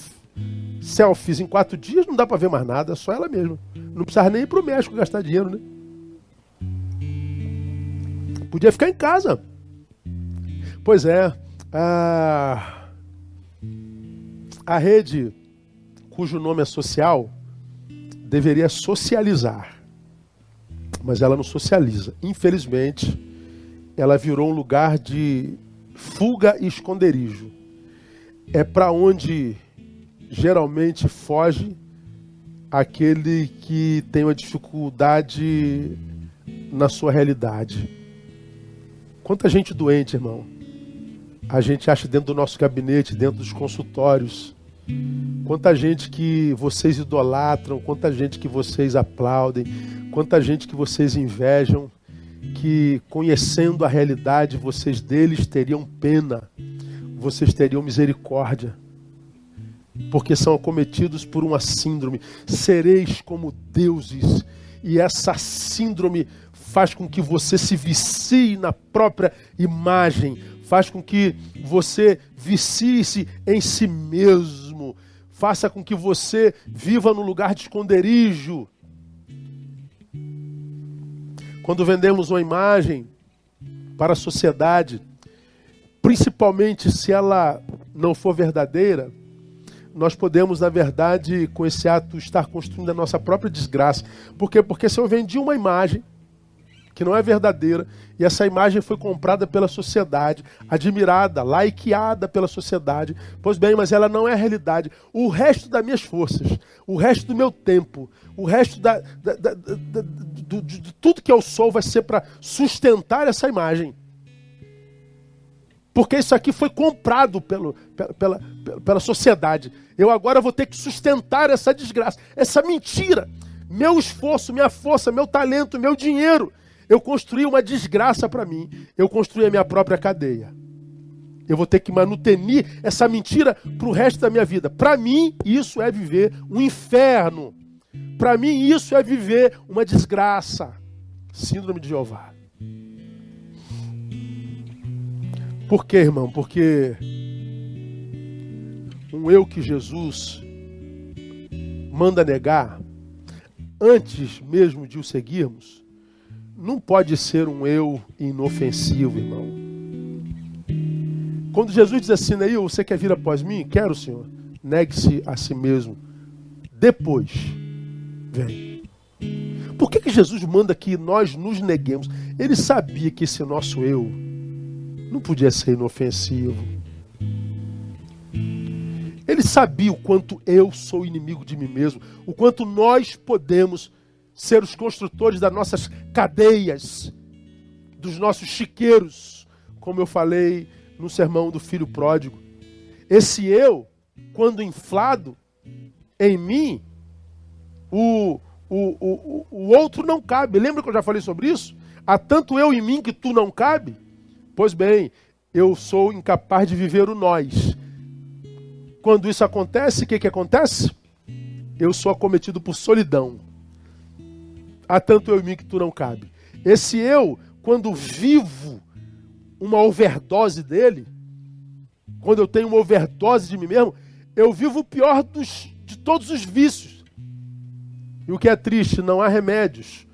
selfies em quatro dias não dá para ver mais nada, é só ela mesma. Não precisava nem ir para o México gastar dinheiro, né? Podia ficar em casa. Pois é, a, a rede cujo nome é social deveria socializar, mas ela não socializa. Infelizmente, ela virou um lugar de fuga e esconderijo. É para onde geralmente foge aquele que tem uma dificuldade na sua realidade. Quanta gente doente, irmão. A gente acha dentro do nosso gabinete, dentro dos consultórios. Quanta gente que vocês idolatram, quanta gente que vocês aplaudem, quanta gente que vocês invejam que, conhecendo a realidade, vocês deles teriam pena, vocês teriam misericórdia, porque são acometidos por uma síndrome. Sereis como deuses, e essa síndrome faz com que você se vicie na própria imagem, faz com que você vicie-se em si mesmo, faça com que você viva no lugar de esconderijo quando vendemos uma imagem para a sociedade, principalmente se ela não for verdadeira, nós podemos, na verdade, com esse ato, estar construindo a nossa própria desgraça. Por quê? Porque se eu vendi uma imagem que não é verdadeira, e essa imagem foi comprada pela sociedade, admirada, likeada pela sociedade. Pois bem, mas ela não é a realidade. O resto das minhas forças, o resto do meu tempo, o resto da, da, da, da do, de, de tudo que eu sou vai ser para sustentar essa imagem. Porque isso aqui foi comprado pelo, pela, pela, pela sociedade. Eu agora vou ter que sustentar essa desgraça, essa mentira. Meu esforço, minha força, meu talento, meu dinheiro eu construí uma desgraça para mim. Eu construí a minha própria cadeia. Eu vou ter que manutenir essa mentira para o resto da minha vida. Para mim, isso é viver um inferno. Para mim, isso é viver uma desgraça. Síndrome de Jeová. Por quê, irmão? Porque um eu que Jesus manda negar, antes mesmo de o seguirmos, não pode ser um eu inofensivo, irmão. Quando Jesus diz assim, aí, você quer vir após mim? Quero, Senhor. Negue-se a si mesmo. Depois, vem. Por que, que Jesus manda que nós nos neguemos? Ele sabia que esse nosso eu não podia ser inofensivo. Ele sabia o quanto eu sou inimigo de mim mesmo, o quanto nós podemos ser os construtores das nossas cadeias, dos nossos chiqueiros, como eu falei no sermão do filho pródigo. Esse eu, quando inflado em mim, o, o, o, o outro não cabe. Lembra que eu já falei sobre isso? Há tanto eu em mim que tu não cabe? Pois bem, eu sou incapaz de viver o nós. Quando isso acontece, o que, que acontece? Eu sou acometido por solidão. Há tanto eu em mim que tu não cabe. Esse eu, quando vivo uma overdose dele, quando eu tenho uma overdose de mim mesmo, eu vivo o pior dos, de todos os vícios. E o que é triste, não há remédios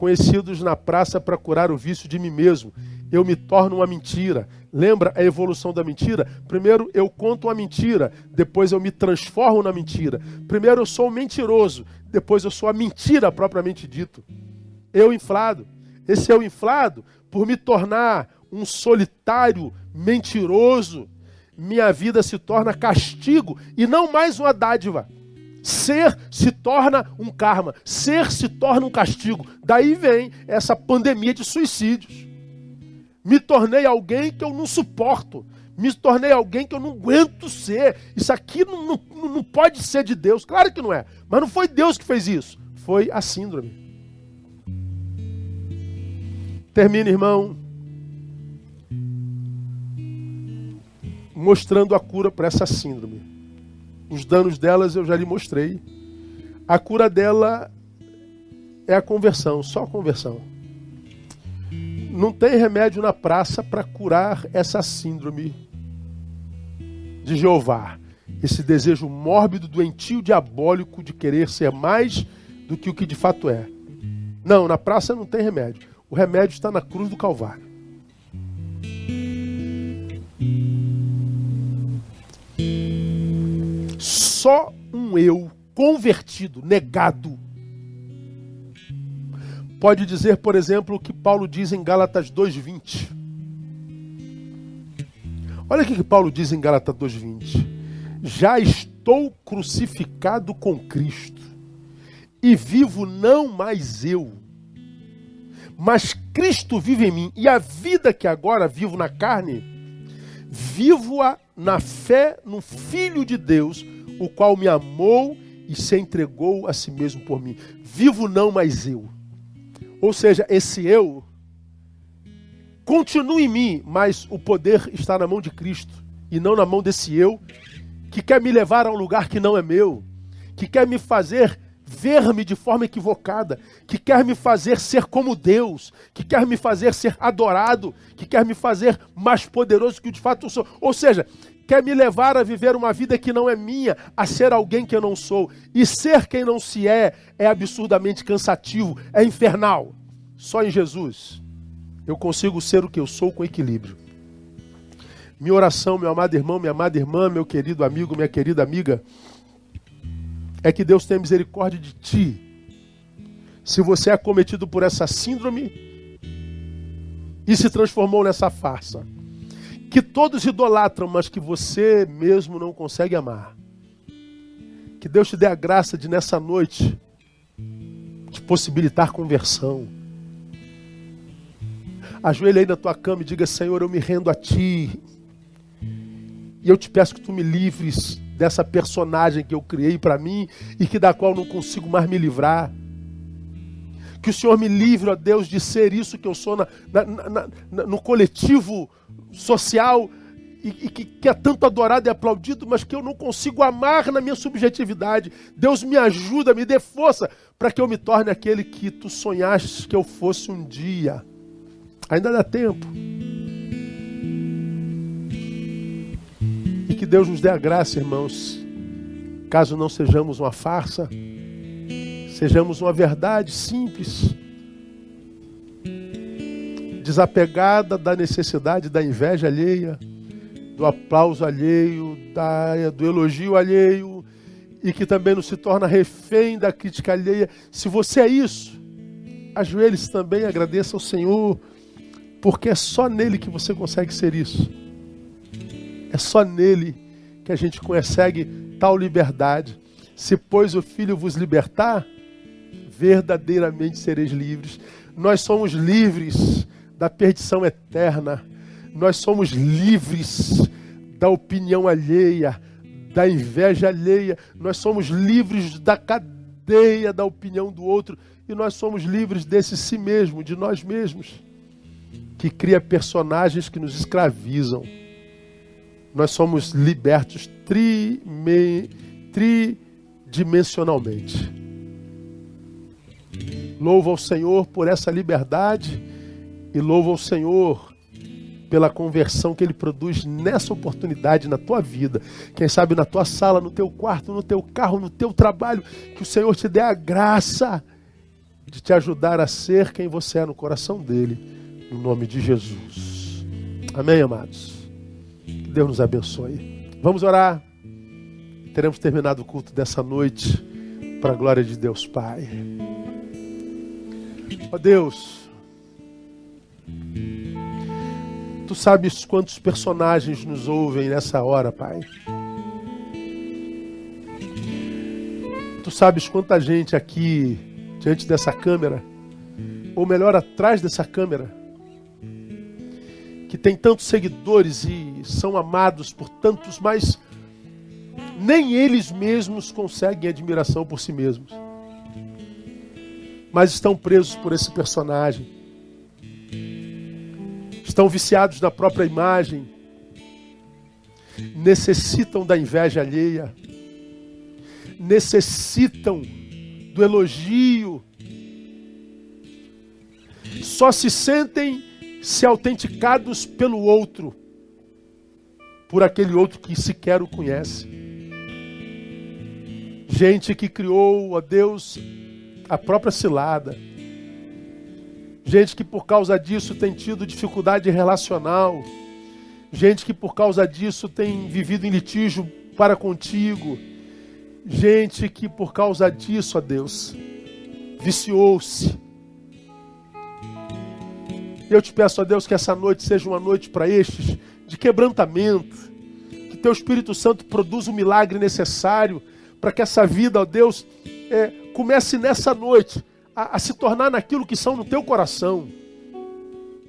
conhecidos na praça para curar o vício de mim mesmo. Eu me torno uma mentira. Lembra a evolução da mentira? Primeiro eu conto uma mentira, depois eu me transformo na mentira. Primeiro eu sou um mentiroso, depois eu sou a mentira propriamente dito. Eu inflado. Esse eu inflado, por me tornar um solitário mentiroso, minha vida se torna castigo e não mais uma dádiva. Ser se torna um karma, ser se torna um castigo. Daí vem essa pandemia de suicídios. Me tornei alguém que eu não suporto. Me tornei alguém que eu não aguento ser. Isso aqui não, não, não pode ser de Deus. Claro que não é. Mas não foi Deus que fez isso. Foi a síndrome. Termina, irmão, mostrando a cura para essa síndrome. Os danos delas eu já lhe mostrei. A cura dela é a conversão, só a conversão. Não tem remédio na praça para curar essa síndrome de Jeová. Esse desejo mórbido, doentio, diabólico de querer ser mais do que o que de fato é. Não, na praça não tem remédio. O remédio está na cruz do Calvário. Só um eu convertido, negado, pode dizer, por exemplo, o que Paulo diz em Gálatas 2:20. Olha o que Paulo diz em Gálatas 2:20. Já estou crucificado com Cristo, e vivo não mais eu, mas Cristo vive em mim, e a vida que agora vivo na carne, vivo-a na fé no Filho de Deus, o qual me amou e se entregou a si mesmo por mim. Vivo não mais eu ou seja, esse eu continua em mim, mas o poder está na mão de Cristo e não na mão desse eu que quer me levar a um lugar que não é meu, que quer me fazer ver-me de forma equivocada, que quer me fazer ser como Deus, que quer me fazer ser adorado, que quer me fazer mais poderoso que de fato eu sou. Ou seja, quer me levar a viver uma vida que não é minha, a ser alguém que eu não sou. E ser quem não se é é absurdamente cansativo, é infernal. Só em Jesus eu consigo ser o que eu sou com equilíbrio. Minha oração, meu amado irmão, minha amada irmã, meu querido amigo, minha querida amiga, é que Deus tenha misericórdia de ti. Se você é acometido por essa síndrome e se transformou nessa farsa que todos idolatram, mas que você mesmo não consegue amar. Que Deus te dê a graça de nessa noite te possibilitar conversão. Ajoelhe aí na tua cama e diga: Senhor, eu me rendo a ti. E eu te peço que tu me livres dessa personagem que eu criei para mim e que da qual não consigo mais me livrar. Que o Senhor me livre, ó Deus, de ser isso que eu sou na, na, na, no coletivo social e, e que, que é tanto adorado e aplaudido, mas que eu não consigo amar na minha subjetividade. Deus me ajuda, me dê força para que eu me torne aquele que tu sonhaste que eu fosse um dia. Ainda dá tempo. E que Deus nos dê a graça, irmãos, caso não sejamos uma farsa, sejamos uma verdade simples desapegada da necessidade da inveja alheia, do aplauso alheio, da, do elogio alheio, e que também não se torna refém da crítica alheia. Se você é isso, ajoelhe-se também, agradeça ao Senhor, porque é só nele que você consegue ser isso. É só nele que a gente consegue tal liberdade. Se, pois, o Filho vos libertar, verdadeiramente sereis livres. Nós somos livres da perdição eterna. Nós somos livres da opinião alheia, da inveja alheia. Nós somos livres da cadeia da opinião do outro. E nós somos livres desse si mesmo, de nós mesmos, que cria personagens que nos escravizam. Nós somos libertos tridimensionalmente. Louvo ao Senhor por essa liberdade e louvo ao Senhor pela conversão que Ele produz nessa oportunidade na tua vida. Quem sabe na tua sala, no teu quarto, no teu carro, no teu trabalho, que o Senhor te dê a graça de te ajudar a ser quem você é no coração dele, no nome de Jesus. Amém, amados? Que Deus nos abençoe. Vamos orar. Teremos terminado o culto dessa noite para a glória de Deus Pai. Ó Deus, Tu sabes quantos personagens nos ouvem nessa hora, Pai. Tu sabes quanta gente aqui diante dessa câmera, ou melhor, atrás dessa câmera, que tem tantos seguidores e são amados por tantos, mas nem eles mesmos conseguem admiração por si mesmos. Mas estão presos por esse personagem estão viciados na própria imagem, necessitam da inveja alheia, necessitam do elogio, só se sentem se autenticados pelo outro, por aquele outro que sequer o conhece. Gente que criou, a Deus, a própria cilada gente que por causa disso tem tido dificuldade relacional, gente que por causa disso tem vivido em litígio para contigo, gente que por causa disso, ó Deus, viciou-se. Eu te peço, ó Deus, que essa noite seja uma noite para estes de quebrantamento, que teu Espírito Santo produza o milagre necessário para que essa vida, ó Deus, é, comece nessa noite a, a se tornar naquilo que são no teu coração.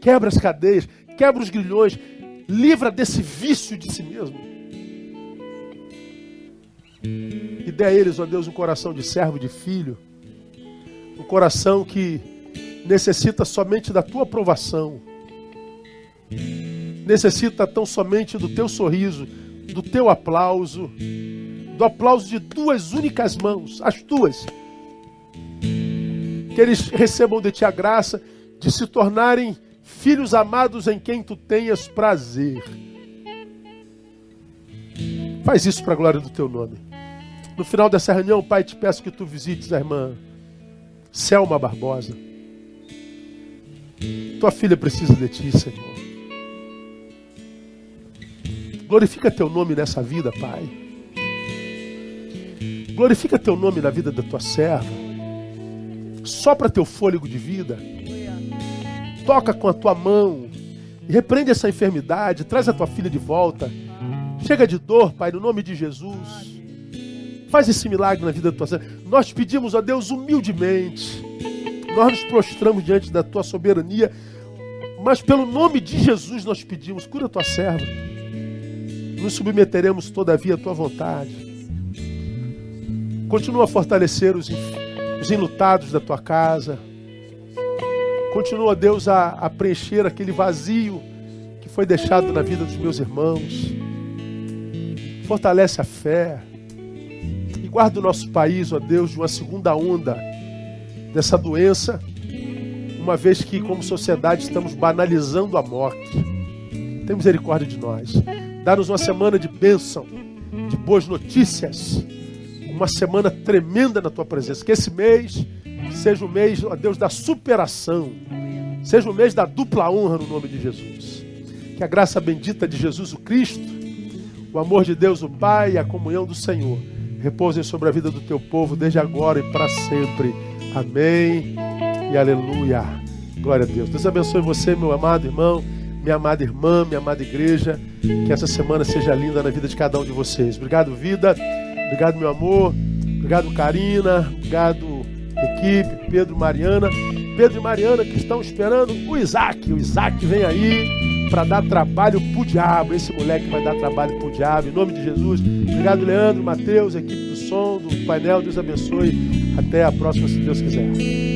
Quebra as cadeias, quebra os grilhões, livra desse vício de si mesmo. E dê a eles, ó Deus, um coração de servo, de filho, um coração que necessita somente da tua aprovação, necessita tão somente do teu sorriso, do teu aplauso, do aplauso de duas únicas mãos, as tuas que eles recebam de ti a graça de se tornarem filhos amados em quem tu tenhas prazer. Faz isso para a glória do teu nome. No final dessa reunião, Pai, te peço que tu visites a irmã Selma Barbosa. Tua filha precisa de ti, Senhor. Glorifica teu nome nessa vida, Pai. Glorifica teu nome na vida da tua serva sopra teu fôlego de vida, toca com a tua mão, repreende essa enfermidade, traz a tua filha de volta. Chega de dor, Pai, no nome de Jesus. Faz esse milagre na vida da tua serva. Nós pedimos a Deus humildemente. Nós nos prostramos diante da tua soberania, mas pelo nome de Jesus nós pedimos, cura a tua serva. Nos submeteremos todavia à tua vontade. Continua a fortalecer os enfermos os enlutados da tua casa. Continua, Deus, a, a preencher aquele vazio que foi deixado na vida dos meus irmãos. Fortalece a fé. E guarda o nosso país, ó Deus, de uma segunda onda dessa doença, uma vez que, como sociedade, estamos banalizando a morte. Tem misericórdia de nós. Dá-nos uma semana de bênção, de boas notícias, uma semana tremenda na tua presença. Que esse mês seja o mês, ó Deus, da superação, seja o mês da dupla honra no nome de Jesus. Que a graça bendita de Jesus o Cristo, o amor de Deus o Pai e a comunhão do Senhor repousem sobre a vida do teu povo desde agora e para sempre. Amém e aleluia. Glória a Deus. Deus abençoe você, meu amado irmão, minha amada irmã, minha amada igreja. Que essa semana seja linda na vida de cada um de vocês. Obrigado, vida. Obrigado, meu amor. Obrigado, Karina. Obrigado, equipe, Pedro, Mariana. Pedro e Mariana que estão esperando o Isaac. O Isaac vem aí para dar trabalho pro diabo. Esse moleque vai dar trabalho pro diabo. Em nome de Jesus. Obrigado, Leandro, Mateus, equipe do som, do painel. Deus abençoe. Até a próxima, se Deus quiser.